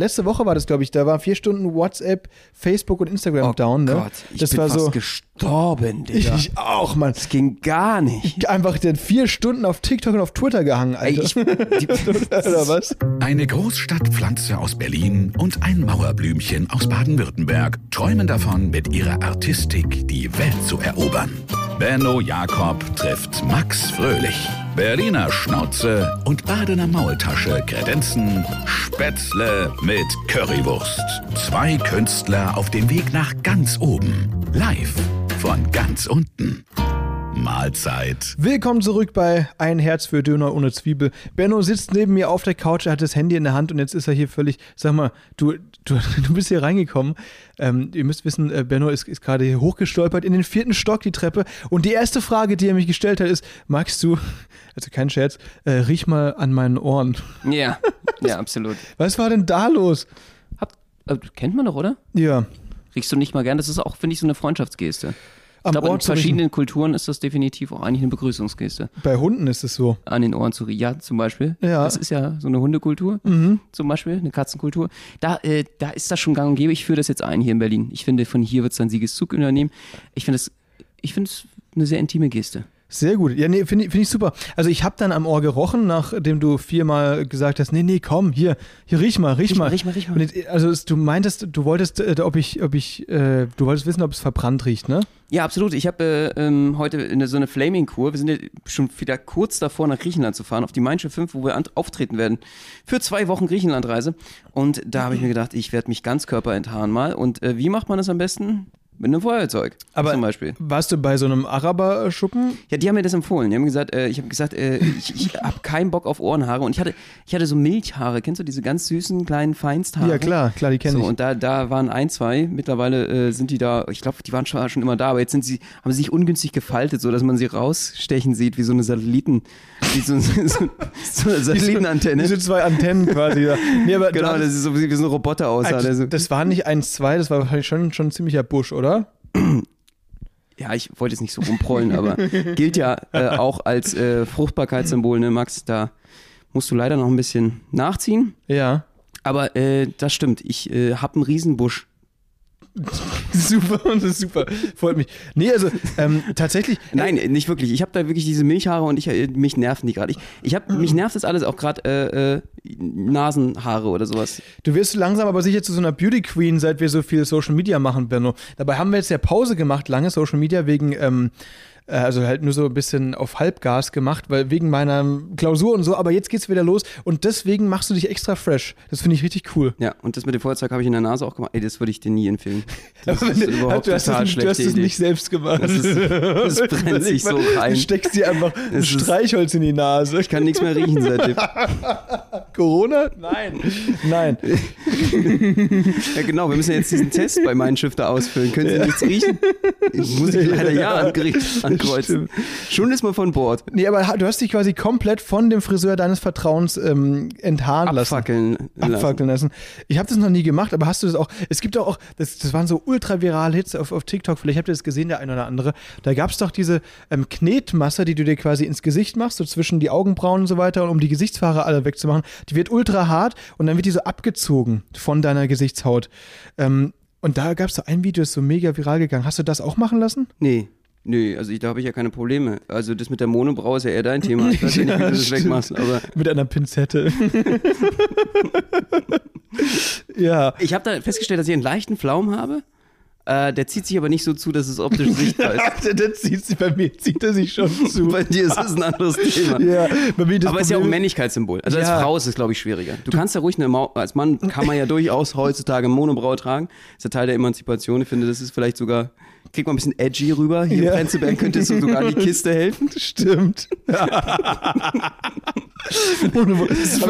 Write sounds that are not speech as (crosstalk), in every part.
Letzte Woche war das, glaube ich, da war vier Stunden WhatsApp, Facebook und Instagram Oh down, ne? Gott, ich das bin war fast so. gestorben, (laughs) Ich, Digga. ich auch, Mann. das ging gar nicht. Einfach dann vier Stunden auf TikTok und auf Twitter gehangen, Ey, Alter. ich, die, (laughs) (laughs) Oder was? Eine Großstadtpflanze aus Berlin und ein Mauerblümchen aus Baden-Württemberg träumen davon, mit ihrer Artistik die Welt zu erobern. Benno Jakob trifft Max Fröhlich. Berliner Schnauze und Badener Maultasche kredenzen Spätzle mit Currywurst. Zwei Künstler auf dem Weg nach ganz oben. Live von ganz unten. Mahlzeit. Willkommen zurück bei Ein Herz für Döner ohne Zwiebel. Benno sitzt neben mir auf der Couch, er hat das Handy in der Hand und jetzt ist er hier völlig. Sag mal, du, du, (laughs) du bist hier reingekommen. Ähm, ihr müsst wissen, äh, Benno ist, ist gerade hier hochgestolpert in den vierten Stock, die Treppe. Und die erste Frage, die er mich gestellt hat, ist: Magst du, (laughs) also kein Scherz, äh, riech mal an meinen Ohren. ja, ja, (laughs) absolut. Was war denn da los? Hab, äh, kennt man doch, oder? Ja, Riechst du nicht mal gern? Das ist auch, finde ich, so eine Freundschaftsgeste. Am Ich glaube, in Ohr zu riechen. verschiedenen Kulturen ist das definitiv auch eigentlich eine Begrüßungsgeste. Bei Hunden ist es so. An den Ohren zu riechen. Ja, zum Beispiel. Ja. Das ist ja so eine Hundekultur, Mhm. zum Beispiel, eine Katzenkultur. Da, äh, da ist das schon gang und gäbe. Ich führe das jetzt ein hier in Berlin. Ich finde, von hier wird es ein Siegeszug übernehmen. Ich finde es ich finde es eine sehr intime Geste. Sehr gut. Ja, nee, finde ich, find ich super. Also ich habe dann am Ohr gerochen, nachdem du viermal gesagt hast, nee, nee, komm, hier, hier riech mal, riech, Riech mal, riech mal, riech mal. Und also es, du meintest, du wolltest, äh, ob ich, ob ich, äh, du wolltest wissen, ob es verbrannt riecht, ne? Ja, absolut. Ich habe äh, ähm, heute eine, so eine Flaming-Kur. Wir sind ja schon wieder kurz davor, nach Griechenland zu fahren, auf die Mainsche 5, wo wir auftreten werden. Für zwei Wochen Griechenlandreise. Und da habe ich mir gedacht, ich werde mich ganz körperenthaaren mal. Und äh, wie macht man das am besten? Mit einem Feuerzeug. Aber zum Beispiel. warst du bei so einem Araber-Schuppen? Ja, die haben mir das empfohlen. Die haben gesagt, äh, ich habe gesagt, äh, ich, ich (laughs) habe keinen Bock auf Ohrenhaare. Und ich hatte, ich hatte so Milchhaare. Kennst du diese ganz süßen kleinen Feinsthaare? Ja, klar, klar, die kenne So, ich. und da, da waren ein, zwei. Mittlerweile äh, sind die da, ich glaube, die waren schon, schon immer da, aber jetzt sind sie, haben sie sich ungünstig gefaltet, so dass man sie rausstechen sieht, wie so eine Satelliten, wie so, (laughs) so, so, so eine Satellitenantenne. Diese zwei Antennen quasi. Ja. Nee, aber (laughs) Genau, das ist so wie so ein Roboter aussah. also, der so, das war nicht 1-2, das war wahrscheinlich schon, schon ein ziemlicher Busch, oder? (clears throat) ja, ich wollte jetzt nicht so rumprollen, aber gilt ja äh, auch als äh, Fruchtbarkeitssymbol, ne, Max? Da musst du leider noch ein bisschen nachziehen. Ja. Aber äh, das stimmt, ich äh, habe einen Riesenbusch. (laughs) super, das ist super. Freut mich. Nee, also ähm, tatsächlich. Nein, nicht wirklich. Ich habe da wirklich diese Milchhaare und ich, äh, mich nerven die gerade. Ich, ich hab, mich nervt das alles auch gerade äh, äh, Nasenhaare oder sowas. Du wirst langsam aber sicher zu so einer Beauty Queen, seit wir so viel Social Media machen, Benno. Dabei haben wir jetzt ja Pause gemacht, lange Social Media, wegen, ähm, äh, also halt nur so ein bisschen auf Halbgas gemacht, weil wegen meiner Klausur und so, aber jetzt geht's wieder los und deswegen machst du dich extra fresh. Das finde ich richtig cool. Ja, und das mit dem Feuerzeug habe ich in der Nase auch gemacht. Ey, das würde ich dir nie empfehlen. Das ist überhaupt du hast total es, du hast es nicht selbst gemacht. Das ist- das (laughs) brennt sich so rein. Du steckst dir einfach ein Streichholz in die Nase. Ich kann nichts mehr riechen seitdem. (laughs) Corona? Nein. Nein. (laughs) Ja, genau, wir müssen jetzt diesen Test bei meinen Schiff da ausfüllen. Können Sie nichts riechen? Ich muss ich leider ja angerichtet ankreuzen. Schon ist man von Bord. Nee, aber du hast dich quasi komplett von dem Friseur deines Vertrauens ähm, enthaaren lassen. Abfackeln lassen. abfackeln lassen. Ich habe das noch nie gemacht, aber hast du das auch? Es gibt doch auch, das, das waren so ultra virale Hits auf, auf TikTok, vielleicht habt ihr das gesehen, der eine oder andere. Da gab es doch diese ähm, Knetmasse, die du dir quasi ins Gesicht machst, so zwischen die Augenbrauen und so weiter, und um die Gesichtshaare alle wegzumachen. Die wird ultra hart und dann wird die so abgezogen von deiner Gesichtshaut. Ähm, und da gab es so ein Video, das ist so mega viral gegangen. Hast du das auch machen lassen? Nee. Nö, also ich, da habe ich ja keine Probleme. Also das mit der Monobraue ist ja eher dein Thema. Ich weiß ja nicht, wie du das (laughs) Stimmt. wegmachst, aber Mit einer Pinzette. (laughs) ja. ich habe da festgestellt, dass ich einen leichten Flaum habe. Äh, der zieht sich aber nicht so zu, dass es optisch sichtbar ist. (laughs) der, der zieht sich, bei mir zieht er sich schon zu. Bei dir ist das ein anderes Thema. Ja, bei mir das aber es ist ja auch ein Männlichkeitssymbol. Also Ja. als Frau ist es, glaube ich, schwieriger. Du, kannst ja ruhig eine Mau als Mann kann man ja durchaus heutzutage Monobraue tragen. ist ja Teil der Emanzipation. Ich finde, das ist vielleicht sogar, kriegt man ein bisschen edgy rüber. Hier Ja. in Prenzlberg könnte es so sogar an die Kiste helfen. (laughs) Stimmt. (laughs) Es,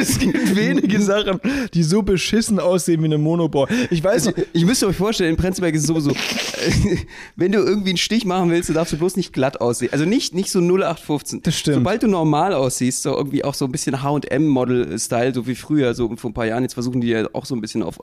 es gibt wenige Sachen, die so beschissen aussehen wie eine Monobau. Ich weiß Also, nicht. ich müsste euch vorstellen, in Prenzlberg ist es sowieso, (laughs) wenn du irgendwie einen Stich machen willst, dann darfst du bloß nicht glatt aussehen. Also nicht, nicht so 0815. Das stimmt. Sobald du normal aussiehst, so irgendwie auch so ein bisschen H&M-Model-Style, so wie früher, so vor ein paar Jahren, jetzt versuchen die ja auch so ein bisschen auf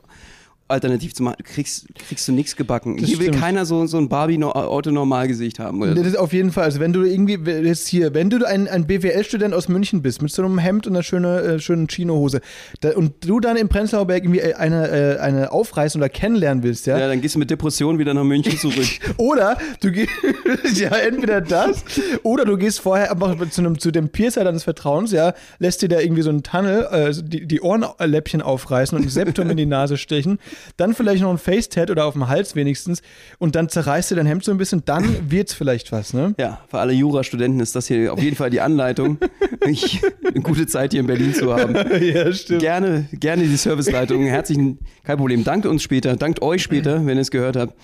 alternativ zu machen. Kriegst, kriegst du nichts gebacken. Das Hier will stimmt. keiner so, so ein Barbie-Auto-Normalgesicht haben. Oder Das ist auf jeden Fall, also wenn du irgendwie jetzt hier, wenn du ein, ein BWL-Student aus München bist, mit so einem Hemd und einer schönen, äh, schönen Chinohose, da, und du dann im Prenzlauer Berg irgendwie eine, äh, eine aufreißen oder kennenlernen willst, ja, Ja, dann gehst du mit Depression wieder nach München zurück. (laughs) Oder du gehst, (laughs) ja, entweder das, oder du gehst vorher einfach zu, einem, zu dem Piercer deines Vertrauens, ja, lässt dir da irgendwie so einen Tunnel, äh, die, die Ohrenläppchen aufreißen und ein Septum in die Nase stechen, dann vielleicht noch ein Face-Tat oder auf dem Hals wenigstens und dann zerreißt dir dein Hemd so ein bisschen, dann (laughs) wird's vielleicht was, ne? Ja, für alle Jurastudenten ist das hier auf jeden Fall die Anleitung, (laughs) ich, eine gute Zeit hier in Berlin zu haben. (laughs) ja, stimmt. Gerne, gerne die Serviceleitung. Herzlichen, kein Problem. Dankt uns später, dankt euch später, wenn ihr es gehört habt,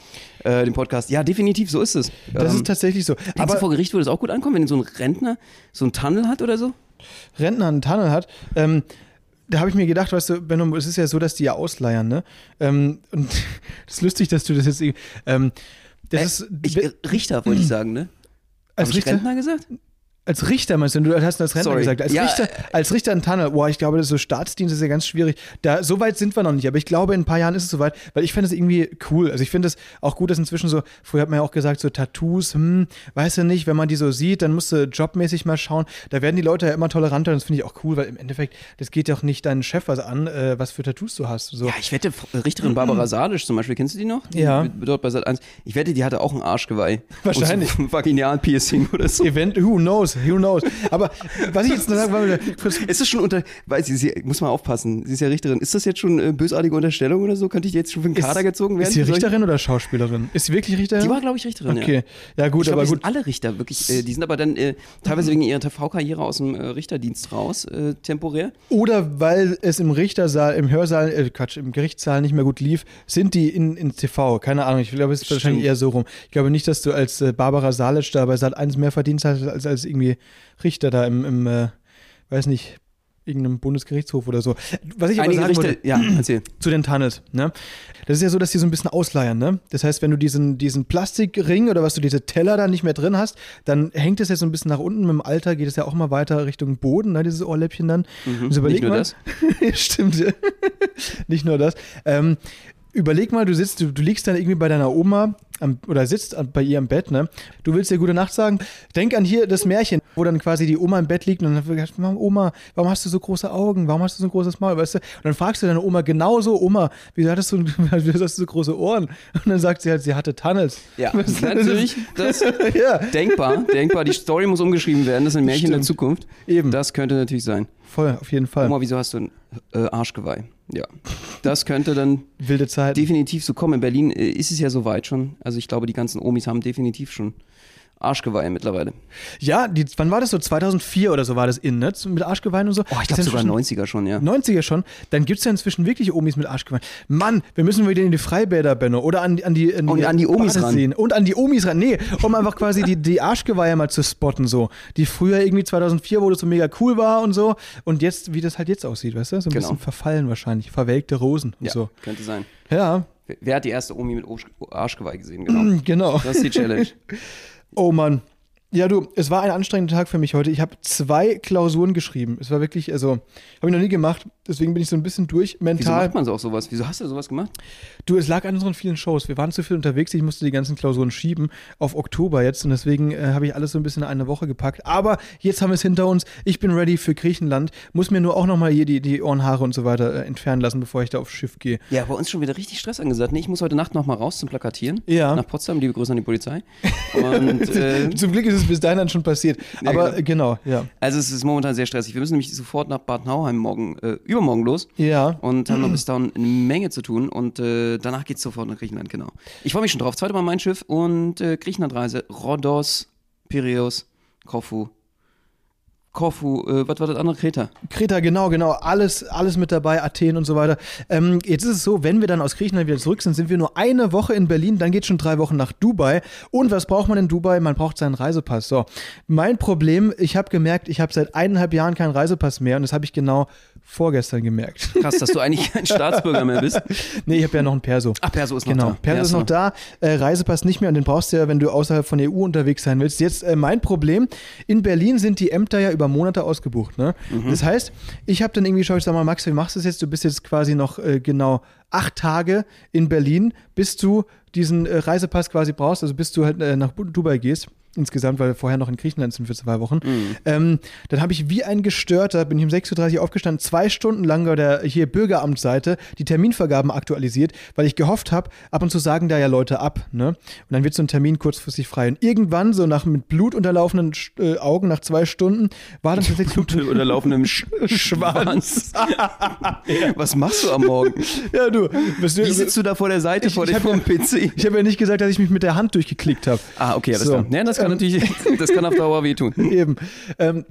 äh, den Podcast. Ja, definitiv, so ist es. Das Ähm, ist tatsächlich so. Du, Aber vor Gericht würde es auch gut ankommen, wenn so ein Rentner so einen Tunnel hat oder so? Rentner einen Tunnel hat, ähm, da habe ich mir gedacht, weißt du, Benno, es ist ja so, dass die ja ausleiern, ne? Ähm, und (laughs) das ist lustig, dass du das jetzt. Ähm, das Äh, ist, ich, äh, Richter wollte ich sagen, ne? als Hab ich Richter, Rentner gesagt? Als Richter meinst du, du hast als Rentner Sorry. gesagt. Als, Ja, Richter, als Richter ein Tunnel, boah, ich glaube, das ist so Staatsdienst ist ja ganz schwierig. Da, so weit sind wir noch nicht, aber ich glaube, in ein paar Jahren ist es soweit, weil ich finde es irgendwie cool. Also ich finde es auch gut, dass inzwischen so, früher hat man ja auch gesagt, so Tattoos, hm, weißt du nicht, wenn man die so sieht, dann musst du jobmäßig mal schauen. Da werden die Leute ja immer toleranter und das finde ich auch cool, weil im Endeffekt, das geht ja auch nicht deinen Chef was an, äh, was für Tattoos du hast. So. Ja, ich wette, F- Richterin Barbara Salisch zum Beispiel, kennst du die noch? Die, Ja. Dort bei Sat 1. Ich wette, die hatte auch ein Arschgeweih. Wahrscheinlich. Und so ein (laughs) Vaginalpiercing oder so. Event, who knows, who knows. Aber was ich jetzt noch sagen wollte, Ist das schon unter, weiß ich, sie, muss mal aufpassen, sie ist ja Richterin. Ist das jetzt schon äh, bösartige Unterstellung oder so? Könnte ich jetzt schon für den Kader gezogen werden? ist sie Richterin oder Schauspielerin? Ist sie wirklich Richterin? Die war, glaube ich, Richterin, Okay, ja. ja, gut, ich glaube, aber gut. sind alle Richter, wirklich. Äh, die sind aber dann äh, teilweise wegen ihrer TV-Karriere aus dem äh, Richterdienst raus, äh, temporär. Oder weil es im Richtersaal, im Hörsaal, äh, Quatsch, im Gerichtssaal nicht mehr gut lief, sind die in, in TV. Keine Ahnung, ich glaube, es ist Stimmt. wahrscheinlich eher so rum. Ich glaube nicht, dass du als äh, Barbara Salic da bei Sat 1 mehr verdient hast, als, als irgendwie Richter da im, im äh, weiß nicht, irgendeinem Bundesgerichtshof oder so. Was ich aber Einige sagen Richter, wollte, ja, erzähl. (clears throat) zu den Tunnels, ne? Das ist ja so, dass die so ein bisschen ausleiern, ne? Das heißt, wenn du diesen, diesen Plastikring oder was du diese Teller da nicht mehr drin hast, dann hängt es ja so ein bisschen nach unten. Mit dem Alter geht es ja auch mal weiter Richtung Boden, ne? Dieses Ohrläppchen dann. Mhm. Also überleg Nicht nur mal. das. (laughs) Stimmt. (laughs) nicht nur das. Ähm, überleg mal, du sitzt, du, du liegst dann irgendwie bei deiner Oma am, oder sitzt bei ihr im Bett, ne? Du willst ihr gute Nacht sagen. Denk an hier das Märchen, wo dann quasi die Oma im Bett liegt und dann Mama, Oma, warum hast du so große Augen? Warum hast du so ein großes Maul? Weißt du? Und dann fragst du deine Oma genauso, Oma, wieso hattest du, (laughs) wieso hast du so große Ohren? Und dann sagt sie halt, sie hatte Tunnels. Ja, Weißt du, das natürlich. Das, ist- (laughs) ja, denkbar, denkbar. Die Story muss umgeschrieben werden. Das ist ein Märchen der Stimmt. Zukunft. eben. Das könnte natürlich sein. Voll, auf jeden Fall. Oma, wieso hast du ein äh, Arschgeweih? Ja. Das könnte dann Wilde Zeit. definitiv so kommen. In Berlin äh, ist es ja soweit schon. Also ich glaube, die ganzen Omis haben definitiv schon Arschgeweih mittlerweile. Ja, die, wann war das so? 2004 oder so war das in, ne? Mit Arschgeweih und so. Oh, ich Das glaube ist sogar inzwischen- 90er schon, ja. 90er schon, dann gibt es ja inzwischen wirklich Omis mit Arschgeweih. Mann, wir müssen wieder in die Freibäder, Benno. Oder an, an die, an Und an die Omis ran. Badeseen. Und an die Omis ran. Nee, um einfach quasi die, die Arschgeweihe mal zu spotten, so. Die früher irgendwie 2004, wo das so mega cool war und so. Und jetzt, wie das halt jetzt aussieht, weißt du? So ein Genau. bisschen verfallen wahrscheinlich. Verwelkte Rosen und ja, so. könnte sein. Ja, Wer- hat die erste Omi mit Arsch- Arschgeweih gesehen? Genau. (clears throat) genau. Das ist die Challenge. (laughs) Oh Mann. Ja, du, es war ein anstrengender Tag für mich heute. Ich habe zwei Klausuren geschrieben. Es war wirklich, also, habe ich noch nie gemacht. Deswegen bin ich so ein bisschen durch Wieso mental. macht man so auch sowas? Wieso hast du sowas gemacht? Du, es lag an unseren vielen Shows. Wir waren zu viel unterwegs. Ich musste die ganzen Klausuren schieben auf Oktober jetzt. Und deswegen äh, habe ich alles so ein bisschen in eine Woche gepackt. Aber jetzt haben wir es hinter uns. Ich bin ready für Griechenland. Muss mir nur auch nochmal hier die, die Ohrenhaare und so weiter äh, entfernen lassen, bevor ich da aufs Schiff gehe. Ja, bei uns schon wieder richtig Stress angesagt. Nee, ich muss heute Nacht noch mal raus zum Plakatieren. Ja. Nach Potsdam, liebe Grüße an die Polizei. (laughs) Und äh, Zum Glück ist es bis dahin dann schon passiert. Ja, Aber genau. äh, genau, ja. also es ist momentan sehr stressig. Wir müssen nämlich sofort nach Bad Nauheim morgen, äh, übermorgen los. Ja. Und haben noch bis dahin eine Menge zu tun. Und äh, danach geht's sofort nach Griechenland, genau. Ich freue mich schon drauf. Zweite Mal mein Schiff und äh, Griechenlandreise. Rhodos, Piräus, Korfu. Korfu, äh, was war das andere? Kreta. Kreta, genau, genau. Alles, alles mit dabei, Athen und so weiter. Ähm, jetzt ist es so, wenn wir dann aus Griechenland wieder zurück sind, sind wir nur eine Woche in Berlin, dann geht schon drei Wochen nach Dubai. Und was braucht man in Dubai? Man braucht seinen Reisepass. So, mein Problem, ich habe gemerkt, ich habe seit eineinhalb Jahren keinen Reisepass mehr und das habe ich genau vorgestern gemerkt. Krass, dass du eigentlich (laughs) kein Staatsbürger mehr bist. nee, ich habe ja noch ein Perso. Ach, Perso ist noch Genau, da. Perso ist noch da, äh, Reisepass nicht mehr und den brauchst du ja, wenn du außerhalb von der EU unterwegs sein willst. Jetzt äh, mein Problem, in Berlin sind die Ämter ja über Monate ausgebucht. Ne? Mhm. Das heißt, ich habe dann irgendwie geschaut, ich sag mal, Max, wie machst du das jetzt? Du bist jetzt quasi noch äh, genau acht Tage in Berlin, bis du diesen äh, Reisepass quasi brauchst, also bis du halt äh, nach Dubai gehst. Insgesamt, weil wir vorher noch in Griechenland sind für zwei Wochen. Mhm. Ähm, dann habe ich wie ein Gestörter, bin ich um 6.30 Uhr aufgestanden, zwei Stunden lang bei der hier Bürgeramtsseite die Terminvergaben aktualisiert, weil ich gehofft habe, ab und zu sagen da ja Leute ab. Ne? Und dann wird so ein Termin kurzfristig frei. Und irgendwann, so nach mit Blut unterlaufenden äh, Augen, nach zwei Stunden, war dann tatsächlich Blut oder laufendem (laughs) Sch Schwanz. (laughs) Was machst du am Morgen? ja, du. Was, Wie sitzt du da vor der Seite, Ich- vor dem ja- PC? ich habe ja nicht gesagt, dass ich mich mit der Hand durchgeklickt habe. Ah, okay, alles So. klar. Ja, das kann natürlich, das kann auf Dauer wehtun. (laughs) Eben. Ähm,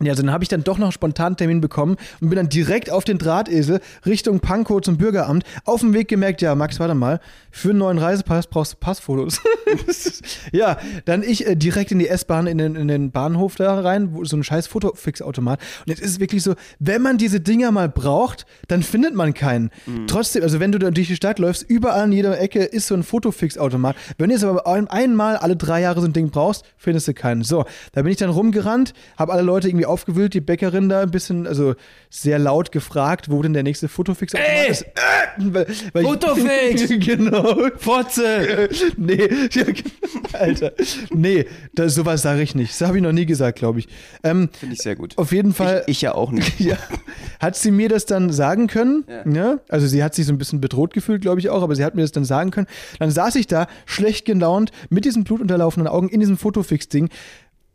ja, also dann habe ich dann doch noch einen spontanen Termin bekommen und bin dann direkt auf den Drahtesel Richtung Pankow zum Bürgeramt. Auf dem Weg gemerkt, ja, Max, warte mal, für einen neuen Reisepass brauchst du Passfotos. (laughs) ja, dann ich äh, direkt in die S-Bahn, in den, in den Bahnhof da rein, wo so ein scheiß Fotofix-Automat. Und jetzt ist es wirklich so, wenn man diese Dinger mal braucht, dann findet man keinen. Trotzdem, also wenn du da durch die Stadt läufst, überall an jeder Ecke ist so ein Fotofix-Automat. Wenn du jetzt aber ein, einmal alle drei Jahre so ein Ding brauchst, findest du keinen. So, da bin ich dann rumgerannt, habe alle Leute irgendwie aufgewühlt, die Bäckerin da ein bisschen, also sehr laut gefragt, wo denn der nächste Ey! ist. Äh, weil, weil ich- Fotofix! (laughs) genau. Fotze! (laughs) nee, (laughs) Alter. Nee, das, sowas sage ich nicht. Das habe ich noch nie gesagt, glaube ich. Ähm, Finde ich sehr gut. auf jeden Fall. Ich, ich ja auch nicht. ja, hat sie mir das dann sagen können? Ja. Ja. Also sie hat sich so ein bisschen bedroht gefühlt, glaube ich auch, aber sie hat mir das dann sagen können. Dann saß ich da, schlecht gelaunt, mit diesen blutunterlaufenden Augen in diesem Fotofix-Ding,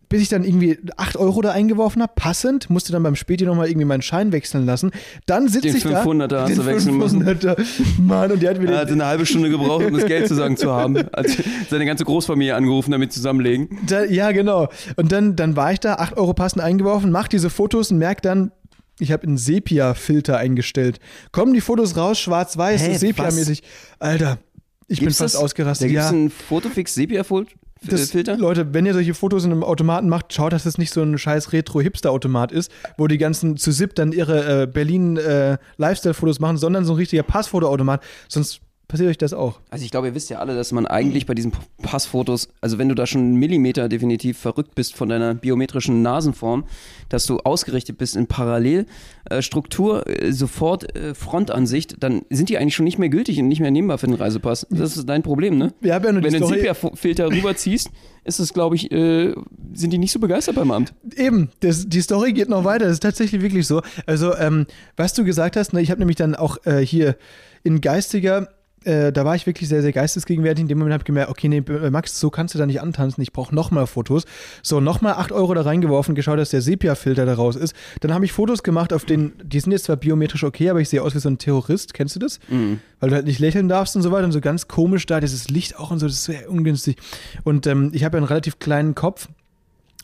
bis ich dann irgendwie 8 Euro da eingeworfen habe, passend, musste dann beim Späti nochmal irgendwie meinen Schein wechseln lassen. Dann sitze Den ich da. 500er hast den du wechseln müssen. 500er. Mann, und die hat mir Er den, hatte eine halbe Stunde gebraucht, um das Geld zusammen zu haben. Hat seine ganze Großfamilie angerufen, damit zusammenlegen. Da, ja, genau. Und dann, dann war ich da, 8 Euro passend eingeworfen, mach diese Fotos und merk dann, ich habe einen Sepia-Filter eingestellt. Kommen die Fotos raus, schwarz-weiß, so Sepia-mäßig. Alter, ich bin Gibt's fast das? ausgerastet. Da gibt es ja, einen Fotofix-Sepia-Filter? Das, Leute, wenn ihr solche Fotos in einem Automaten macht, schaut, dass das nicht so ein scheiß Retro-Hipster-Automat ist, wo die ganzen zu SIP dann ihre äh, Berlin-Lifestyle-Fotos machen, sondern so ein richtiger Passfotoautomat. Sonst passiert euch das auch. Also ich glaube, ihr wisst ja alle, dass man eigentlich bei diesen Passfotos, also wenn du da schon einen Millimeter definitiv verrückt bist von deiner biometrischen Nasenform, dass du ausgerichtet bist in Parallelstruktur, äh, sofort äh, Frontansicht, dann sind die eigentlich schon nicht mehr gültig und nicht mehr nehmbar für den Reisepass. Das ist dein Problem, ne? Wir haben ja nur Wenn du einen Sepia-Filter rüberziehst, ist es, glaube ich, äh, sind die nicht so begeistert beim Amt. Eben, das, die Story geht noch weiter. Das ist tatsächlich wirklich so. Also, ähm, was du gesagt hast, ne, ich habe nämlich dann auch äh, hier in geistiger, äh, da war ich wirklich sehr, sehr geistesgegenwärtig. In dem Moment habe ich gemerkt, okay, nee, äh, Max, so kannst du da nicht antanzen. Ich brauche nochmal Fotos. So, nochmal 8 Euro da reingeworfen, geschaut, dass der Sepia-Filter da raus ist. Dann habe ich Fotos gemacht, auf denen, die sind jetzt zwar biometrisch okay, aber ich sehe aus wie so ein Terrorist. Kennst du das? Weil du halt nicht lächeln darfst und so weiter und so ganz komisch da, dieses Licht auch und so, das ist sehr ungünstig. Und ähm, ich habe ja einen relativ kleinen Kopf.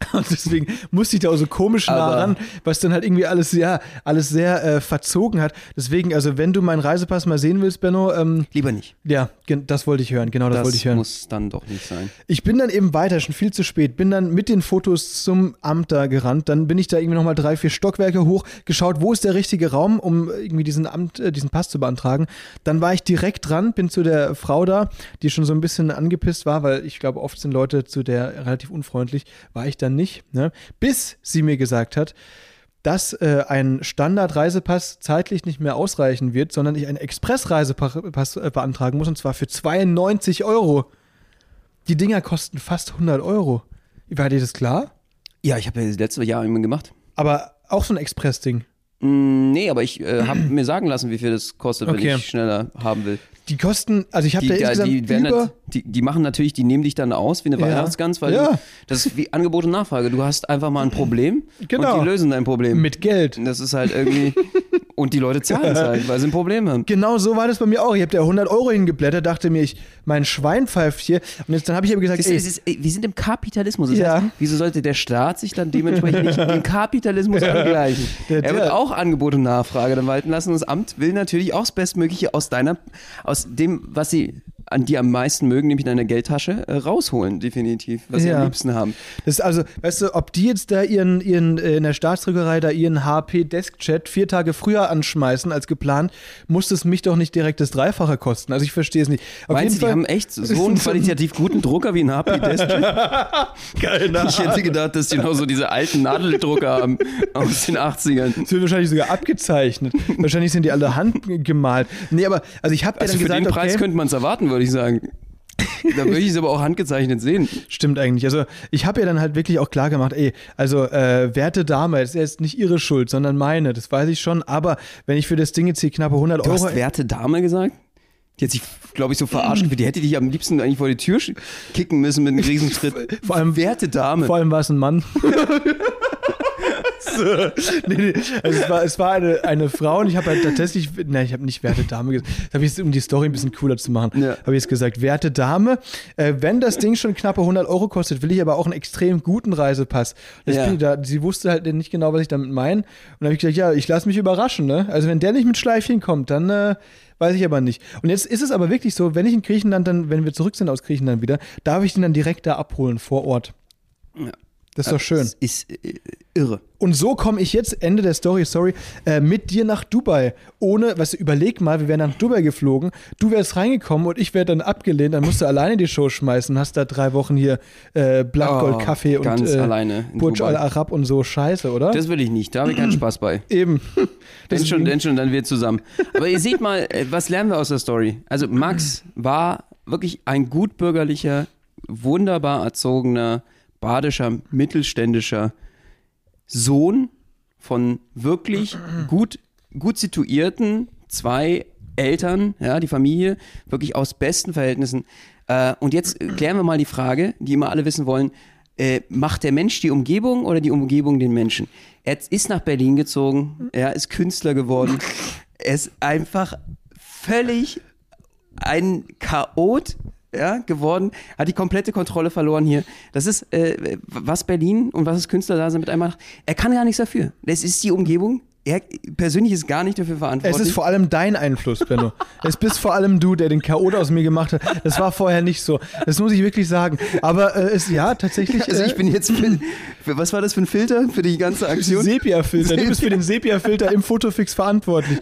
(laughs) Und deswegen musste ich da auch so komisch nah ran, was dann halt irgendwie alles, ja, alles sehr äh, verzogen hat. Deswegen, also wenn du meinen Reisepass mal sehen willst, Benno, ähm, Lieber nicht. ja, das wollte ich hören, genau das, Das wollte ich hören. muss dann doch nicht sein. Ich bin dann eben weiter, schon viel zu spät, bin dann mit den Fotos zum Amt da gerannt. Dann bin ich da irgendwie nochmal drei, vier Stockwerke hoch, geschaut, wo ist der richtige Raum, um irgendwie diesen Amt, äh, diesen Pass zu beantragen. Dann war ich direkt dran, bin zu der Frau da, die schon so ein bisschen angepisst war, weil ich glaube, oft sind Leute zu der relativ unfreundlich, war ich dann nicht, ne? Bis sie mir gesagt hat, dass äh, ein Standard-Reisepass zeitlich nicht mehr ausreichen wird, sondern ich einen Express-Reisepass äh, beantragen muss und zwar für 92 Euro. Die Dinger kosten fast 100 Euro. War dir das klar? Ja, ich habe ja das letzte Jahr immer gemacht. Aber auch so ein Express-Ding. Mm, Nee, aber ich äh, habe (clears throat) mir sagen lassen, wie viel das kostet, wenn Okay. ich schneller haben will. Die kosten, also ich habe Die, da insgesamt die, über... nat- die, die machen natürlich, die nehmen dich dann aus wie eine Ja. Weihnachtsgans, weil Ja. du, das ist wie Angebot und Nachfrage. Du hast einfach mal ein Problem Genau. und die lösen dein Problem. Mit Geld. das ist halt irgendwie. (laughs) und die Leute zahlen es halt, weil sie ein Problem haben. (laughs) Genau so war das bei mir auch. Ich habe da 100 Euro hingeblättert, dachte mir, ich, mein Schwein pfeift hier. Und jetzt, dann habe ich aber gesagt, Es ist, ey, ist, wir sind im Kapitalismus. Das Ja. heißt, wieso sollte der Staat sich dann dementsprechend nicht (laughs) dem Kapitalismus angleichen? Der- er wird der- auch Angebot und Nachfrage dann walten lassen. Das Amt will natürlich auch das Bestmögliche aus deiner, aus dem, was sie an die am meisten mögen, nämlich in einer Geldtasche, äh, rausholen, definitiv, was sie Ja. am liebsten haben. Das ist also, weißt du, ob die jetzt da ihren, ihren äh, in der Staatsdrückerei da ihren HP Deskchat vier Tage früher anschmeißen als geplant, muss es mich doch nicht direkt das Dreifache kosten. Also ich verstehe es nicht. Auf Meinst du, die haben echt (laughs) so einen qualitativ guten Drucker wie ein HP Deskjet? Keine (laughs) Ich hätte gedacht, dass die noch so diese alten Nadeldrucker haben aus den 80ern. Es wird wahrscheinlich sogar abgezeichnet. wahrscheinlich sind die alle handgemalt. Nee, aber also ich habe ja Also dann für gesagt, den Preis okay, könnte man es erwarten, würde ich sagen. Da würde ich es aber auch handgezeichnet sehen. Stimmt eigentlich. Also ich habe ja dann halt wirklich auch klar gemacht, ey, also äh, werte Dame, das ist jetzt nicht ihre Schuld, sondern meine, das weiß ich schon. Aber wenn ich für das Ding jetzt hier knappe 100 Du Euro... hast werte Dame gesagt? Die hat sich, glaube ich, so verarscht gefühlt. Die hätte dich am liebsten eigentlich vor die Tür kicken müssen mit einem Riesenschritt. Vor allem- werte Dame. Vor allem war es ein Mann. (laughs) so. (laughs) nee, nee. Also es war, es war eine, eine Frau und ich habe halt tatsächlich, nein, ich habe nicht werte Dame gesagt. Das habe ich jetzt, um die Story ein bisschen cooler zu machen, Ja. habe ich jetzt gesagt, werte Dame, äh, wenn das Ding schon knappe 100 Euro kostet, will ich aber auch einen extrem guten Reisepass. Ja. da, sie wusste halt nicht genau, was ich damit meine. Und dann habe ich gesagt, ja, ich lasse mich überraschen. Ne? Also wenn der nicht mit Schleifchen kommt, dann äh, weiß ich aber nicht. Und jetzt ist es aber wirklich so, wenn ich in Griechenland dann, wenn wir zurück sind aus Griechenland wieder, darf ich den dann direkt da abholen vor Ort. Ja. Das ist doch schön. Das ist äh, irre. Und so komme ich jetzt, Ende der Story, sorry, äh, mit dir nach Dubai. Ohne, weißt du, überleg mal, wir wären nach Dubai geflogen, du wärst reingekommen und ich wäre dann abgelehnt, dann musst du alleine die Show schmeißen, hast da drei Wochen hier äh, Blattgold, Oh, Kaffee und ganz äh, alleine in Burj Dubai. Al Arab und so Scheiße, oder? Das will ich nicht. Da habe ich keinen (clears throat) Spaß bei. Eben. (laughs) Denn schon, denn schon, dann wir zusammen. Aber ihr seht mal, äh, was lernen wir aus der Story? Also Max war wirklich ein gutbürgerlicher, wunderbar erzogener, badischer, mittelständischer Sohn von wirklich gut, gut situierten zwei Eltern, ja, die Familie, wirklich aus besten Verhältnissen. Äh, und jetzt äh, klären wir mal die Frage, die immer alle wissen wollen, äh, macht der Mensch die Umgebung oder die Umgebung den Menschen? Er ist nach Berlin gezogen, er ist Künstler geworden, er ist einfach völlig ein Chaot ja, geworden, hat die komplette Kontrolle verloren hier. Das ist, äh, was Berlin und was das Künstlerdasein mit einmal macht. Er kann gar nichts dafür. Das ist die Umgebung. Er persönlich ist gar nicht dafür Es verantwortlich. ist vor allem dein Einfluss, Benno. (laughs) es bist vor allem du, der den Chaot aus mir gemacht hat. Das war vorher nicht so. Das muss ich wirklich sagen. Aber äh, es, ja, tatsächlich. (laughs) also äh, ich bin jetzt für, für, was war das für ein Filter für die ganze Aktion? Sepia-Filter. Du bist für den Sepia-Filter im Fotofix verantwortlich.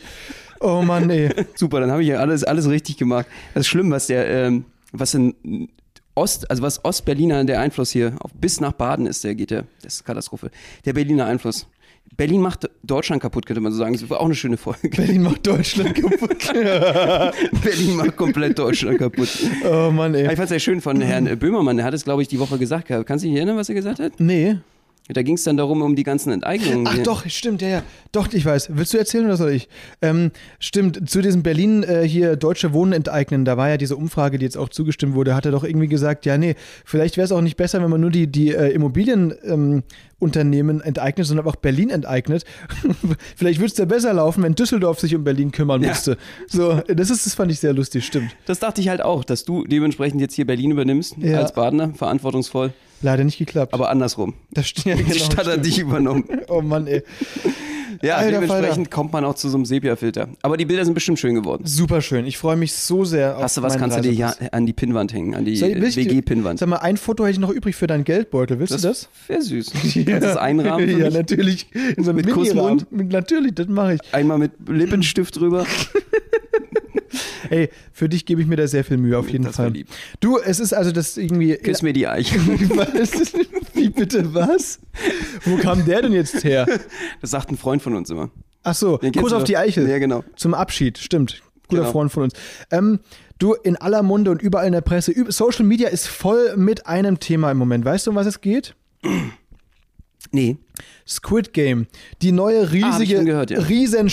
Oh Mann, ey. Super, dann habe ich ja alles, alles richtig gemacht. Das ist schlimm, was der, ähm, was in Ost, also was Ostberliner der Einfluss hier auf, bis nach Baden ist, der geht ja, das ist Katastrophe. Der Berliner Einfluss. Berlin macht Deutschland kaputt, könnte man so sagen. Das war auch eine schöne Folge. (laughs) Berlin macht Deutschland kaputt. (laughs) Berlin macht komplett Deutschland kaputt. Oh Mann, Ich ey. fand es sehr schön von Herrn Böhmermann. Der hat es, glaube ich, die Woche gesagt. Kannst du dich erinnern, was er gesagt hat? Nee. Da ging es dann darum, um die ganzen Enteignungen. Ach doch, stimmt, ja, ja. Doch, ich weiß. Willst du erzählen oder soll ich? Ähm, stimmt, zu diesem Berlin äh, hier Deutsche Wohnen enteignen, da war ja diese Umfrage, die jetzt auch zugestimmt wurde, hat er doch irgendwie gesagt, ja, nee, vielleicht wäre es auch nicht besser, wenn man nur die, die äh, Immobilienunternehmen ähm, Unternehmen enteignet, sondern auch Berlin enteignet. (laughs) vielleicht würde es da besser laufen, wenn Düsseldorf sich um Berlin kümmern Ja. musste. So, das ist, das fand ich sehr lustig, stimmt. Das dachte ich halt auch, dass du dementsprechend jetzt hier Berlin übernimmst, Ja. als Badener, verantwortungsvoll, Leider nicht geklappt. aber andersrum. das stimmt ja, (laughs) Die genau. Stadt hat dich übernommen. Oh Mann, ey. Ja, Alter dementsprechend kommt man auch zu so einem Sepia-Filter. Aber die Bilder sind bestimmt schön geworden. Super schön. Ich freue mich so sehr auf Hast du was, kannst du dir ja an die Pinnwand hängen, an die WG-Pinnwand. Sag mal, ein Foto hätte ich noch übrig für deinen Geldbeutel. Willst du das? wäre süß. (laughs) Kannst du das einrahmen ja, natürlich. In so einem Mit. Kussmund? Natürlich, das mache ich. Einmal mit Lippenstift drüber. (laughs) Ey, für dich gebe ich mir da sehr viel Mühe, auf jeden Das Fall. lieb. Du, es ist also das irgendwie. Küss mir die Eiche. (laughs) (laughs) bitte was? Wo kam der denn jetzt her? Das sagt ein Freund von uns immer. Ach so, Kuss auf die Eichel. Ja, genau. Zum Abschied, stimmt. Guter Genau. Freund von uns. Ähm, du, in aller Munde und überall in der Presse, Social Media ist voll mit einem Thema im Moment. Weißt du, um was es geht? Nee. Squid Game, die neue Ah, riesige, schon gehört, ja. riesen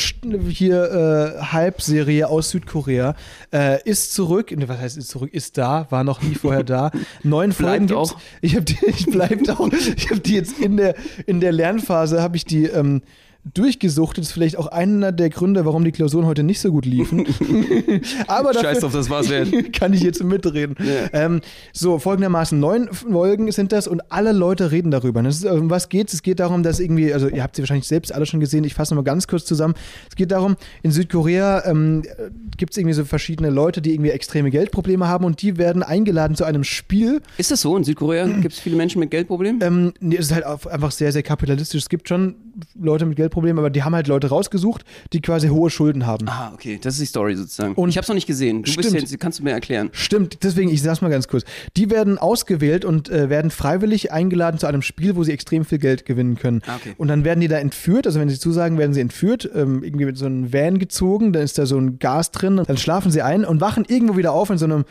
hier äh, Hype-Serie aus Südkorea äh, ist zurück. Was heißt ist zurück? Ist da, war noch nie vorher da. (laughs) Neun Folgen Bleibt gibt's. auch. Ich habe die, (laughs) ich bleibt auch. Ich habe die jetzt in der in der Lernphase habe ich die ähm, durchgesuchtet. Ist vielleicht auch einer der Gründe, warum die Klausuren heute nicht so gut liefen. (laughs) Aber dafür Scheiß drauf, das war's wert. (laughs) kann ich jetzt mitreden. Ähm, so, folgendermaßen, neun Folgen sind das und alle Leute reden darüber. Ist, um was geht's? Es geht darum, dass irgendwie, also ihr habt sie wahrscheinlich selbst alle schon gesehen, ich fasse mal ganz kurz zusammen. Es geht darum, in Südkorea ähm, gibt es irgendwie so verschiedene Leute, die irgendwie extreme Geldprobleme haben und die werden eingeladen zu einem Spiel. Ist das so? In Südkorea gibt es viele Menschen mit Geldproblemen? Ähm, nee, es ist halt einfach sehr, sehr kapitalistisch. Es gibt schon Leute mit Geldproblemen, aber die haben halt Leute rausgesucht, die quasi hohe Schulden haben. Ah, okay, das ist die Story sozusagen. Und- ich habe es noch nicht gesehen. Du Stimmt. jetzt, kannst du mir erklären. Stimmt, deswegen, ich sag's mal ganz kurz. Die werden ausgewählt und äh, werden freiwillig eingeladen zu einem Spiel, wo sie extrem viel Geld gewinnen können. Ah, okay. Und dann werden die da entführt, also wenn sie zusagen, werden sie entführt, ähm, irgendwie mit so einem Van gezogen, dann ist da so ein Gas drin, und dann schlafen sie ein und wachen irgendwo wieder auf in so einem,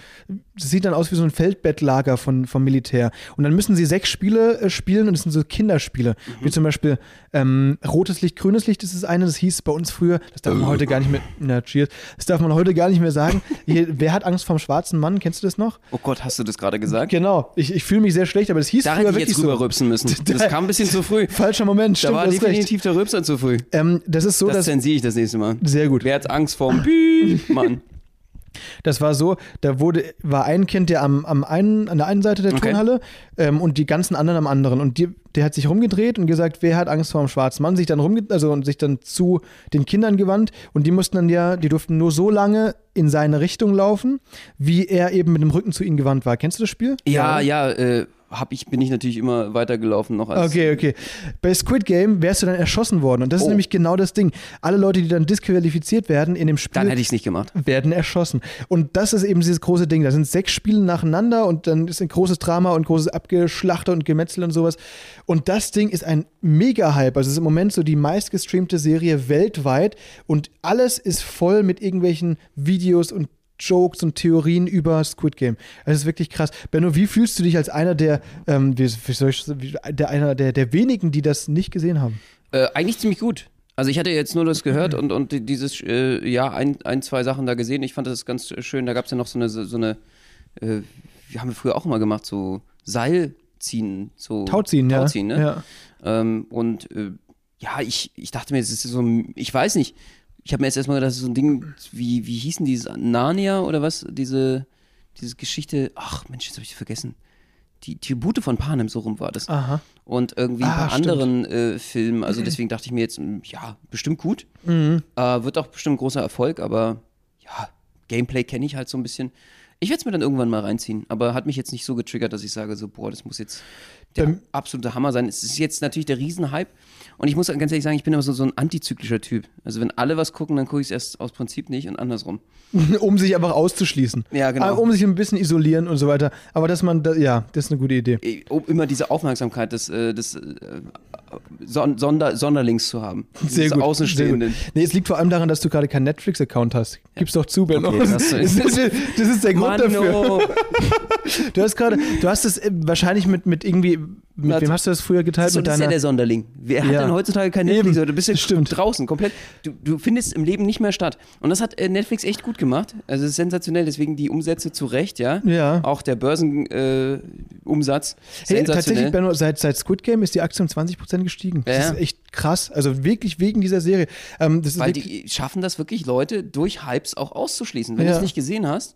das sieht dann aus wie so ein Feldbettlager von, vom Militär. Und dann müssen sie sechs Spiele äh, spielen und das sind so Kinderspiele, Mhm. wie zum Beispiel ähm, rotes Licht, grünes Licht ist das eine, das hieß bei uns früher, das darf man heute gar nicht mehr, na cheers, das darf man heute gar nicht mehr sagen. Hier, wer hat Angst vom schwarzen Mann, kennst du das noch? Oh Gott, hast du das gerade gesagt? Genau, ich, ich fühle mich sehr schlecht, aber das hieß Da früher wirklich jetzt so. rüberrübsen müssen. (laughs) Das kam ein bisschen zu früh. Falscher Moment, Da stimmt, war du hast recht. definitiv der Rübser zu früh. Ähm, das ist so, Das dass zensiere ich das nächste Mal. sehr gut. Wer hat Angst vorm Piep, Mann? (laughs) Das war so, da wurde, war ein Kind, der am, am einen, an der einen Seite der Okay. Turnhalle ähm, und die ganzen anderen am anderen. Und die, der hat sich rumgedreht und gesagt, wer hat Angst vor dem schwarzen Mann, sich dann rumge also und sich dann zu den Kindern gewandt und die mussten dann ja, die durften nur so lange in seine Richtung laufen, wie er eben mit dem Rücken zu ihnen gewandt war. Kennst du das Spiel? Ja, oder? ja, äh, hab ich, bin ich natürlich immer weitergelaufen noch als. Okay, okay. Bei Squid Game wärst du dann erschossen worden. Und das ist Oh. nämlich genau das Ding. Alle Leute, die dann disqualifiziert werden in dem Spiel, Dann hätte ich es nicht gemacht. werden erschossen. Und das ist eben dieses große Ding. Da sind sechs Spiele nacheinander und dann ist ein großes Drama und großes Abgeschlachter und Gemetzel und sowas. Und das Ding ist ein Mega-Hype. Also es ist im Moment so die meistgestreamte Serie weltweit und alles ist voll mit irgendwelchen Videos und Jokes und Theorien über Squid Game. Also es ist wirklich krass. Benno, wie fühlst du dich als einer der, ähm, wie, soll ich, der, einer der, der wenigen, die das nicht gesehen haben? Äh, eigentlich ziemlich gut. Also ich hatte jetzt nur das gehört und, und die- dieses, äh, ja, ein, ein, zwei Sachen da gesehen. Ich fand das ganz schön. Da gab es ja noch so eine, so eine, äh, haben wir früher auch immer gemacht, so Seilziehen. So Tauziehen, ja. Tauziehen, ne? ja. Ähm, und äh, ja, ich, ich dachte mir, es ist so, ich weiß nicht. Ich habe mir jetzt erstmal gedacht, das ist so ein Ding, wie, wie hießen dieses Narnia oder was? Diese, diese Geschichte, ach Mensch, jetzt habe ich vergessen. Die Tribute von Panem, so rum war das. Aha. Und irgendwie Ah, bei stimmt. anderen äh, Filmen, also deswegen dachte ich mir jetzt, mh, ja, bestimmt gut. Mhm. Äh, wird auch bestimmt ein großer Erfolg, aber ja, Gameplay kenne ich halt so ein bisschen. Ich werde es mir dann irgendwann mal reinziehen, aber hat mich jetzt nicht so getriggert, dass ich sage, so, boah, das muss jetzt der Beim- absolute Hammer sein. Es ist jetzt natürlich der Riesenhype und ich muss ganz ehrlich sagen, ich bin aber so, so ein antizyklischer Typ. Also wenn alle was gucken, dann gucke ich es erst aus Prinzip nicht und andersrum. (laughs) um sich einfach auszuschließen. Ja, genau. Ah, Um sich ein bisschen isolieren und so weiter. Aber dass man, da, ja, das ist eine gute Idee. Immer diese Aufmerksamkeit des, äh, des äh, Son Sonder Sonderlings zu haben. (laughs) Sehr gut. Außenstehenden. Sehr gut. Nee, es liegt vor allem daran, dass du gerade keinen Netflix-Account hast. Gib's doch zu, Benno. Okay, das, (laughs) das- ist, das ist der Grund dafür. Mano. Du hast gerade, du hast es äh, wahrscheinlich mit, mit irgendwie, mit Na, wem hast du das früher geteilt? So, mit das ist ja der Sonderling. Wer hat Ja. denn heutzutage kein Eben. Netflix? Oder Du bist ja stimmt. draußen, komplett. Du, du findest im Leben nicht mehr statt. Und das hat äh, Netflix echt gut gemacht. Also es ist sensationell, deswegen die Umsätze zu Recht, ja. Ja. Auch der Börsenumsatz. Äh. Hey, tatsächlich, Benno, seit, seit Squid Game ist die Aktie um 20% gestiegen. Das Ja, ist echt krass. Also wirklich wegen dieser Serie. Ähm, Weil die schaffen das wirklich, Leute durch Hypes auch auszuschließen. Wenn du es nicht gesehen hast,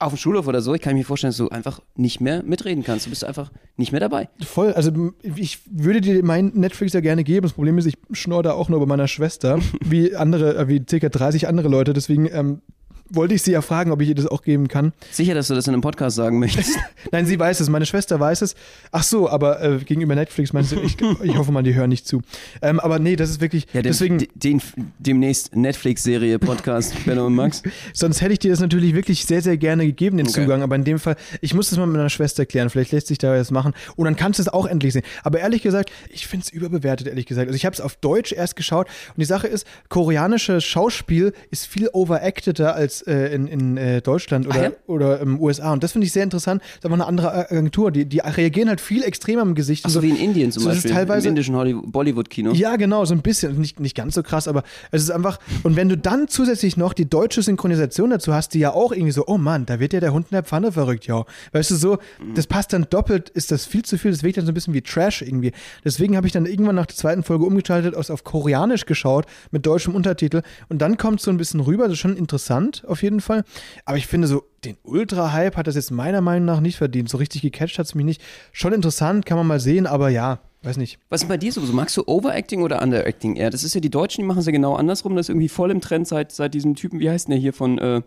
auf dem Schulhof oder so, ich kann mir vorstellen, dass du einfach nicht mehr mitreden kannst. Du bist einfach nicht mehr dabei. Voll, also ich würde dir mein Netflix ja gerne geben. Das Problem ist, ich schnorre da auch nur bei meiner Schwester, (laughs) wie andere, äh, wie circa 30 andere Leute. Deswegen ähm, wollte ich sie ja fragen, ob ich ihr das auch geben kann. Sicher, dass du das in einem Podcast sagen möchtest. (laughs) Nein, sie weiß es, meine Schwester weiß es. Ach so, aber äh, gegenüber Netflix meinst du, ich, (laughs) ich hoffe mal, die hören nicht zu. Ähm, aber nee, das ist wirklich, Ja, dem, deswegen, den, demnächst Netflix-Serie, Podcast, Benno und Max. sonst hätte ich dir das natürlich wirklich sehr, sehr gerne gegeben, den Okay. Zugang. Aber in dem Fall, ich muss das mal mit meiner Schwester klären. Vielleicht lässt sich da was machen. Und dann kannst du es auch endlich sehen. Aber ehrlich gesagt, ich finde es überbewertet, ehrlich gesagt. Also ich habe es auf Deutsch erst geschaut. Und die Sache ist, koreanisches Schauspiel ist viel overacteter als als äh, in, in äh, Deutschland oder, Ah, ja? oder im USA. Und das finde ich sehr interessant. Das ist einfach eine andere Agentur. Die, die reagieren halt viel extremer im Gesicht. und Achso, wie in Indien zum so, Beispiel. teilweise- Im indischen Bollywood-Kino. Ja, genau, so ein bisschen. Nicht, nicht ganz so krass, aber es ist einfach. Und wenn du dann zusätzlich noch die deutsche Synchronisation dazu hast, die ja auch irgendwie so, oh Mann, da wird ja der Hund in der Pfanne verrückt, ja. Weißt du, so, das passt dann doppelt, ist das viel zu viel, das wirkt dann so ein bisschen wie Trash irgendwie. Deswegen habe ich dann irgendwann nach der zweiten Folge umgeschaltet, aus auf Koreanisch geschaut, mit deutschem Untertitel. Und dann kommt so ein bisschen rüber, das ist schon interessant, auf jeden Fall. Aber ich finde so, den Ultra-Hype hat das jetzt meiner Meinung nach nicht verdient. So richtig gecatcht hat es mich nicht. Schon interessant, kann man mal sehen, aber ja, weiß nicht. Was ist bei dir so? so? Magst du Overacting oder Underacting eher? Das ist ja die Deutschen, die machen es ja genau andersrum. Das ist irgendwie voll im Trend seit, seit diesem Typen, wie heißt denn der hier von äh,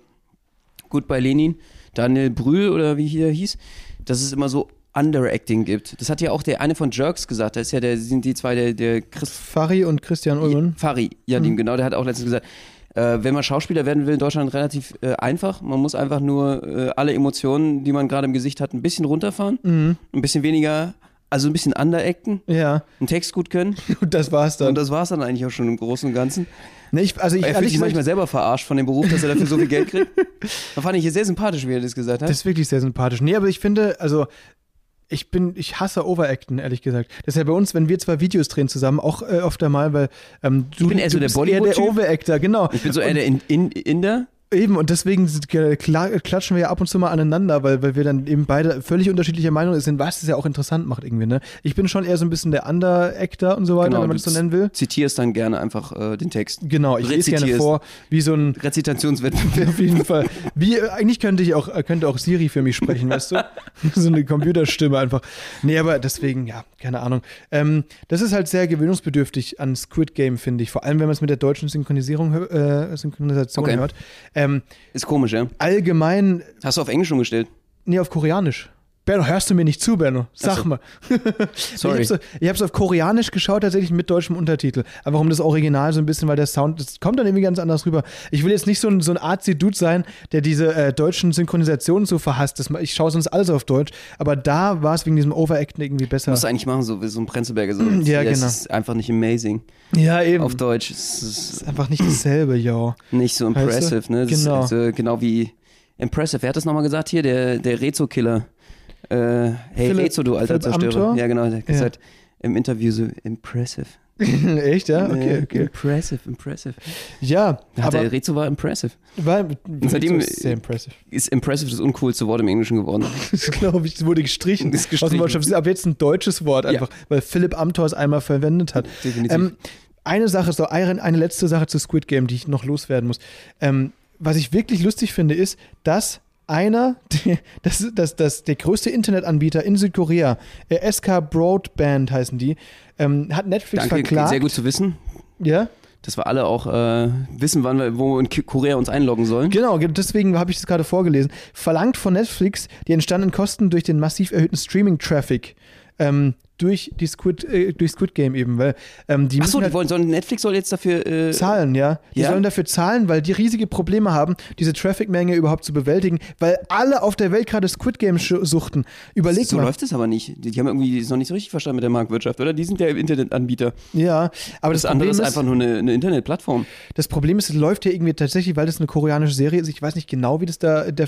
Goodbye Lenin? Daniel Brühl oder wie hier hieß. Dass es immer so Underacting gibt. Das hat ja auch der eine von Jerks gesagt. Das ist ja der, sind die zwei, der, der Chris Fari und Christian Ulmen. Fari, ja, Mhm. dem, genau, der hat auch letztens gesagt, äh, wenn man Schauspieler werden will in Deutschland, relativ äh, einfach. Man muss einfach nur äh, alle Emotionen, die man gerade im Gesicht hat, ein bisschen runterfahren, Mhm. ein bisschen weniger, also ein bisschen underacten, Ja, einen Text gut können. (laughs) und das war's dann. Und das war es dann eigentlich auch schon im Großen und Ganzen. Nee, ich, also ich er fühlt sich manchmal selber verarscht von dem Beruf, dass er dafür so viel Geld kriegt. (laughs) Da fand ich hier sehr sympathisch, wie er das gesagt hat. das ist wirklich sehr sympathisch. Nee, aber ich finde, also ich bin, ich hasse Overacten, ehrlich gesagt. Das ist ja bei uns, wenn wir zwei Videos drehen zusammen, auch äh, oft einmal, weil ähm, du, bin eher so der bist eher der. Overactor, genau. ich bin so eher der in, in, Inder. Eben, und deswegen klatschen wir ja ab und zu mal aneinander, weil, weil wir dann eben beide völlig unterschiedlicher Meinung sind, was es ja auch interessant macht irgendwie, ne? Ich bin schon eher so ein bisschen der Under-Actor und so weiter, wenn man das so nennen will. Zitierst dann gerne einfach äh, den Text. Genau, ich lese gerne vor, wie so ein Rezitationswettbewerb. (laughs) Auf jeden Fall. Wie, eigentlich könnte ich auch, äh, könnte auch Siri für mich sprechen, weißt du? (laughs) so eine Computerstimme einfach. Nee, aber deswegen, ja, keine Ahnung. Ähm, das ist halt sehr gewöhnungsbedürftig an Squid Game, finde ich. Vor allem, wenn man es mit der deutschen Synchronisierung, äh, Synchronisation Okay. hört. Ähm, Ist komisch, ja? allgemein, Hast du auf Englisch umgestellt? nee, auf Koreanisch. Benno, hörst du mir nicht zu, Benno? Sag so. mal. (laughs) Sorry. Ich habe es auf Koreanisch geschaut, tatsächlich mit deutschem Untertitel. Einfach um das Original so ein bisschen, weil der Sound, das kommt dann irgendwie ganz anders rüber. Ich will jetzt nicht so ein, so ein Arzi-Dude sein, der diese äh, deutschen Synchronisationen so verhasst. Das, ich schaue sonst alles auf Deutsch. Aber da war es wegen diesem Overacten irgendwie besser. Musst du eigentlich machen, so wie so ein Prenzlberger. So. Ja, Es genau. ist einfach nicht amazing. Ja, eben. Auf Deutsch. Es ist ist einfach nicht dasselbe, ja. nicht so Weißt du? impressive, ne? Das Genau. Ist so, genau wie impressive. Wer hat das nochmal gesagt hier? Der, der Rezo-Killer. Äh, hey, Philipp- Rezo, du alter Philipp Zerstörer. Amthor? Ja, genau. Der hat Ja. gesagt im Interview so impressive. (laughs) Echt, ja? Okay, Äh, okay. Impressive, impressive. Ja, Hat aber der Rezo war impressive. war, seitdem- ist sehr impressive. Ist impressive das uncoolste Wort im Englischen geworden. (laughs) Das glaube ich, das wurde gestrichen. Ist gestrichen. Aus dem ist ab jetzt ein deutsches Wort einfach, weil Philipp Amthor es einmal verwendet hat. Definitiv. Ähm, eine Sache, so eine, eine letzte Sache zu Squid Game, die ich noch loswerden muss. Ähm, was ich wirklich lustig finde, ist, dass einer, die- das, das, das, der größte Internetanbieter in Südkorea, äh, SK Broadband heißen die, ähm, hat Netflix Danke, verklagt. sehr gut zu wissen, Ja, dass wir alle auch äh, wissen, wann wir, wo wir in Korea uns einloggen sollen. genau, ge- deswegen habe ich das gerade vorgelesen. Verlangt von Netflix die entstandenen Kosten durch den massiv erhöhten Streaming-Traffic. Ähm, durch die Squid, äh, durch Squid Game eben, weil ähm, die Achso, die halt wollen, sollen, Netflix soll jetzt dafür. Äh, zahlen, ja. Die Ja? sollen dafür zahlen, weil die riesige Probleme haben, diese Traffic-Menge überhaupt zu bewältigen, weil alle auf der Welt gerade Squid Game suchten. Überleg so mal. läuft es aber nicht. Die, haben irgendwie das noch nicht so richtig verstanden mit der Marktwirtschaft, oder? Die sind ja Internetanbieter. Ja, aber das, Das, andere ist ist, einfach nur eine, eine Internetplattform. das Problem ist, es läuft ja irgendwie tatsächlich, weil das eine koreanische Serie ist. Ich weiß nicht genau, wie das da der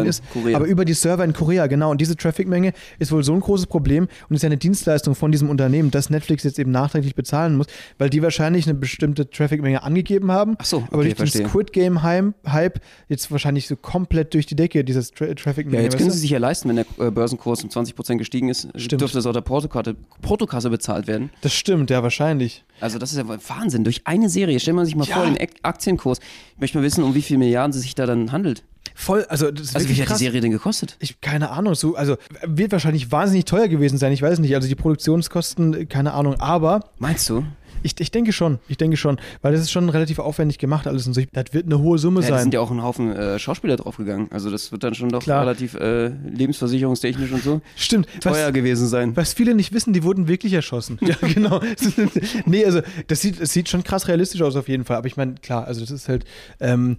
in ist, Korea. aber über die Server in Korea, genau. Und diese Traffic-Menge ist wohl so ein großes Problem und ist ja eine Dienstleistung von diesem Unternehmen, dass Netflix jetzt eben nachträglich bezahlen muss, weil die wahrscheinlich eine bestimmte Traffic-Menge angegeben haben. Ach so, aber okay, durch den verstehe. Squid Game-Hype jetzt wahrscheinlich so komplett durch die Decke, dieses Tra Traffic-Menge. Ja, jetzt weißt können du? sie sich ja leisten, wenn der äh, Börsenkurs um 20% gestiegen ist, Stimmt. dürfte das aus der Portokarte, Portokasse bezahlt werden. Das stimmt, ja, wahrscheinlich. Also das ist ja Wahnsinn. Durch eine Serie, stellen wir sich mal Ja. vor, den Ak- Aktienkurs. Ich möchte mal wissen, um wie viele Milliarden es sich da dann handelt. Voll, also das ist Also wie hat krass. die Serie denn gekostet? Ich, keine Ahnung, so, also wird wahrscheinlich wahnsinnig teuer gewesen sein, ich weiß nicht, also die Produktionskosten, keine Ahnung, aber Meinst du? ich, ich denke schon, ich denke schon, weil das ist schon relativ aufwendig gemacht alles und so. Das wird eine hohe Summe Ja, da sein. sind ja auch ein Haufen äh, Schauspieler draufgegangen. Also das wird dann schon doch Klar. relativ äh, lebensversicherungstechnisch und so Stimmt, teuer was, gewesen sein. was viele nicht wissen, die wurden wirklich erschossen. ja, (laughs) genau. (laughs) nee, also das sieht, das sieht schon krass realistisch aus auf jeden Fall, aber ich meine, klar, also das ist halt, ähm,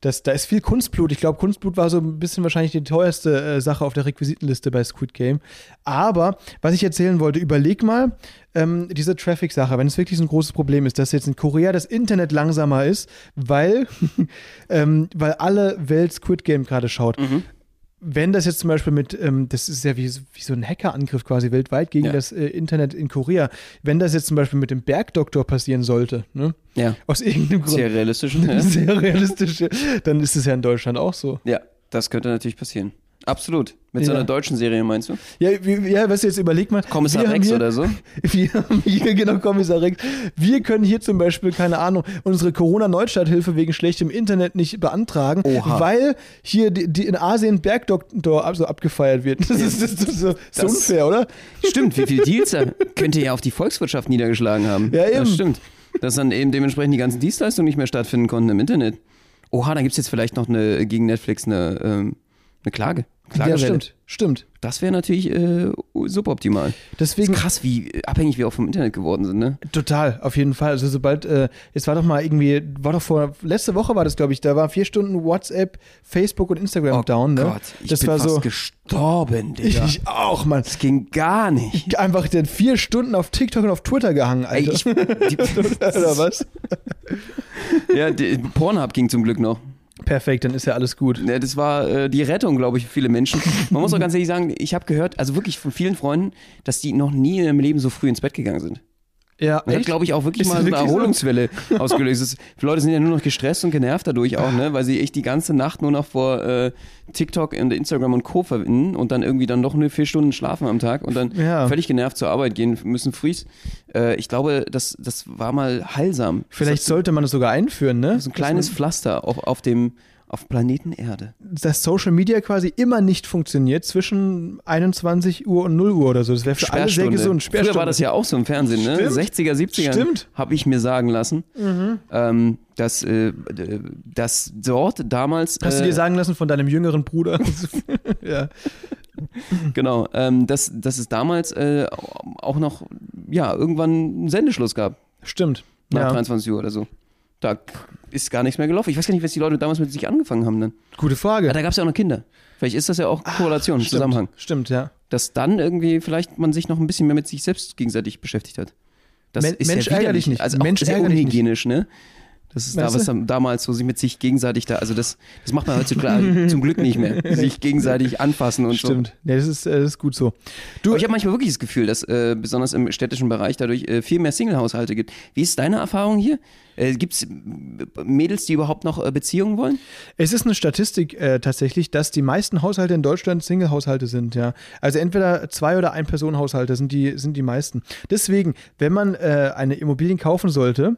das, da ist viel Kunstblut. Ich glaube, Kunstblut war so ein bisschen wahrscheinlich die teuerste äh, Sache auf der Requisitenliste bei Squid Game. Aber was ich erzählen wollte, überleg mal, ähm, diese Traffic-Sache, wenn es wirklich so ein großes Problem ist, dass jetzt in Korea das Internet langsamer ist, weil, (laughs) ähm, weil alle Welt Squid Game gerade schaut. Wenn das jetzt zum Beispiel mit, ähm, das ist ja wie, so- wie so ein Hackerangriff quasi weltweit gegen Ja. das äh, Internet in Korea, wenn das jetzt zum Beispiel mit dem Bergdoktor passieren sollte, ne? Ja, aus irgendeinem Grund, sehr realistisch. (laughs) Ja. sehr realistisch, dann ist es ja in Deutschland auch so. ja, das könnte natürlich passieren. Absolut. Mit so Ja. einer deutschen Serie meinst du? Ja, wie, ja weißt du, jetzt überleg mal. Kommissar Rex hier, oder so? (laughs) Wir haben hier, genau, Kommissar Rex. Wir können hier zum Beispiel, keine Ahnung, unsere Corona-Neustarthilfe wegen schlechtem Internet nicht beantragen, Oha. weil hier die, die in Asien Bergdoktor also abgefeiert wird. (laughs) Das ist, das so, so Das- unfair, oder? Stimmt, wie viele Deals da könnte ja auf die Volkswirtschaft niedergeschlagen haben. Ja, eben. Das stimmt. Dass dann eben dementsprechend die ganzen Dienstleistungen nicht mehr stattfinden konnten im Internet. Oha, da gibt es jetzt vielleicht noch eine gegen Netflix eine, ähm, eine Klage. Ja, Klagewelle. stimmt. Stimmt. Das wäre natürlich äh, suboptimal. Deswegen, Ist krass, wie abhängig wir auch vom Internet geworden sind, ne? Total, auf jeden Fall. Also sobald, äh, jetzt war doch mal irgendwie, war doch vor, letzte Woche war das, glaube ich, da war vier Stunden WhatsApp, Facebook und Instagram down, ne? Oh Gott, ich das bin war fast so. gestorben, Digga. (laughs) ich auch, Mann. das ging gar nicht. (laughs) Einfach dann vier Stunden auf TikTok und auf Twitter gehangen, Ey, Alter. ich, die, (laughs) Oder was? ja, die, Pornhub ging zum Glück noch. Perfekt, dann ist ja alles gut. Ja, das war äh, die Rettung, glaube ich, für viele Menschen. Man muss auch (laughs) ganz ehrlich sagen, ich habe gehört, also wirklich von vielen Freunden, dass die noch nie in ihrem Leben so früh ins Bett gegangen sind. Ja, Das hat, echt? glaube ich, auch wirklich Ist mal das so eine wirklich so? Erholungswelle (laughs) ausgelöst. Die Leute sind ja nur noch gestresst und genervt dadurch auch, ne? weil sie echt die ganze Nacht nur noch vor äh, TikTok und Instagram und Co. verbinden und dann irgendwie dann noch nur vier Stunden schlafen am Tag und dann Ja. völlig genervt zur Arbeit gehen müssen frühs. Äh, ich glaube, das, das war mal heilsam. Vielleicht das sollte man es sogar einführen, ne? so ein kleines Pflaster auf, auf dem auf Planeten Erde. dass Social Media quasi immer nicht funktioniert zwischen 21 Uhr und 0 Uhr oder so. Das wäre für alle sehr gesund. Früher war das ja auch so im Fernsehen, ne? Stimmt. 60er, 70er. Stimmt. Habe ich mir sagen lassen, ähm, dass, äh, dass dort damals. Hast du äh, dir sagen lassen von deinem jüngeren Bruder? (laughs) ja. Genau, ähm, dass, dass es damals äh, auch noch, ja, irgendwann einen Sendeschluss gab. Stimmt. Nach Ja. 23 Uhr oder so. Da ist gar nichts mehr gelaufen. Ich weiß gar nicht, was die Leute damals mit sich angefangen haben dann. Gute Frage. Ja, da gab es ja auch noch Kinder. Vielleicht ist das ja auch Korrelation, Stimmt. Zusammenhang. Stimmt, ja. Dass dann irgendwie vielleicht man sich noch ein bisschen mehr mit sich selbst gegenseitig beschäftigt hat. Das Men- ist Mensch, ja ärger widerlich. dich nicht. Also auch Mensch, sehr unhygienisch, ne? Das ist da, was damals so sich mit sich gegenseitig da, also das, das macht man heutzutage (laughs) zum Glück nicht mehr. Sich gegenseitig anfassen und so. Stimmt. Ja, das ist, äh, das ist gut so. Du, Aber ich habe manchmal wirklich das Gefühl, dass äh, besonders im städtischen Bereich dadurch äh, viel mehr Single-Haushalte gibt. Wie ist deine Erfahrung hier? Äh, Gibt es Mädels, die überhaupt noch äh, Beziehungen wollen? Es ist eine Statistik äh, tatsächlich, dass die meisten Haushalte in Deutschland Single-Haushalte sind, ja. Also entweder zwei oder ein Personenhaushalte sind die, sind die meisten. Deswegen, wenn man äh, eine Immobilien kaufen sollte,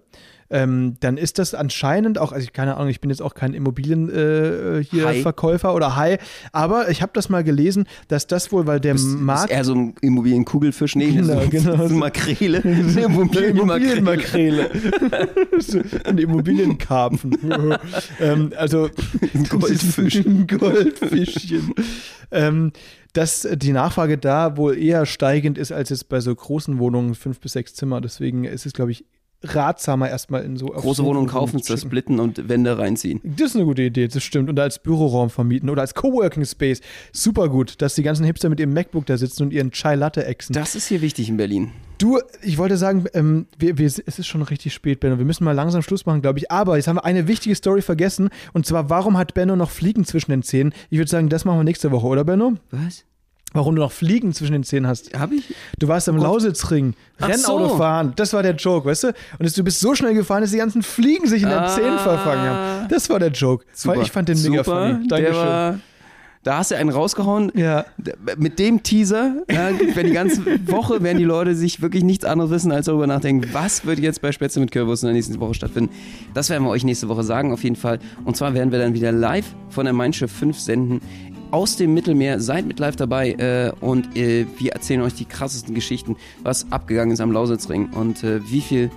ähm, dann ist das anscheinend auch, also ich keine Ahnung, ich bin jetzt auch kein Immobilien äh, hier Hai. Verkäufer oder Hai, aber ich habe das mal gelesen, dass das wohl, weil der Das Markt ist eher so ein Immobilienkugelfisch, nee, Genau, so, genau. so eine Makrele. (laughs) Immobilienmakrele. Immobilienmakrele. (laughs) So, Ein Immobilienkarpfen. (laughs) ähm, also Ein Goldfisch. Ein Goldfischchen. ähm, dass die Nachfrage da wohl eher steigend ist als jetzt bei so großen Wohnungen, fünf bis sechs Zimmer. Deswegen ist es, glaube ich, ratsamer erstmal in so Große Wohnungen Wohnungen kaufen, zersplitten und Wände reinziehen. Das ist eine gute Idee, das stimmt. Und als Büroraum vermieten oder als Coworking Space. Super gut, dass die ganzen Hipster mit ihrem MacBook da sitzen und ihren Chai Latte exen. Das ist hier wichtig in Berlin. Du, ich wollte sagen, ähm, wir, wir, es ist schon richtig spät, Benno. Wir müssen mal langsam Schluss machen, glaube ich. Aber jetzt haben wir eine wichtige Story vergessen. Und zwar, warum hat Benno noch Fliegen zwischen den Zähnen? Ich würde sagen, das machen wir nächste Woche, oder Benno? Was? Warum du noch Fliegen zwischen den Zähnen hast. Hab ich? Du warst am Lausitzring, Ach Rennauto so. fahren. Das war der Joke, weißt du? Und du bist so schnell gefahren, dass die ganzen Fliegen sich in deinen Ah. Zähnen verfangen haben. Das war der Joke. Super. Ich fand den mega Super. funny. Dankeschön. da hast du einen rausgehauen. ja. Mit dem Teaser, ja, wenn die ganze Woche werden die Leute sich wirklich nichts anderes wissen, als darüber nachdenken, was wird jetzt bei Spätzle mit Kürbis in der nächsten Woche stattfinden. Das werden wir euch nächste Woche sagen, auf jeden Fall. Und zwar werden wir dann wieder live von der Mein Schiff 5 senden. Aus dem Mittelmeer, seid mit live dabei äh, und äh, wir erzählen euch die krassesten Geschichten, was abgegangen ist am Lausitzring und äh, wie viel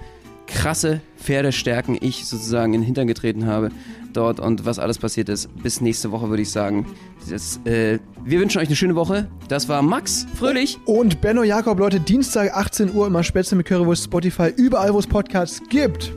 krasse Pferdestärken ich sozusagen in den Hintern getreten habe dort und was alles passiert ist. Bis nächste Woche würde ich sagen. Das, äh, wir wünschen euch eine schöne Woche. Das war Max Fröhlich. Und Benno Jakob, Leute, Dienstag 18 Uhr immer Spätzle mit Currywurst, Spotify, überall, wo es Podcasts gibt.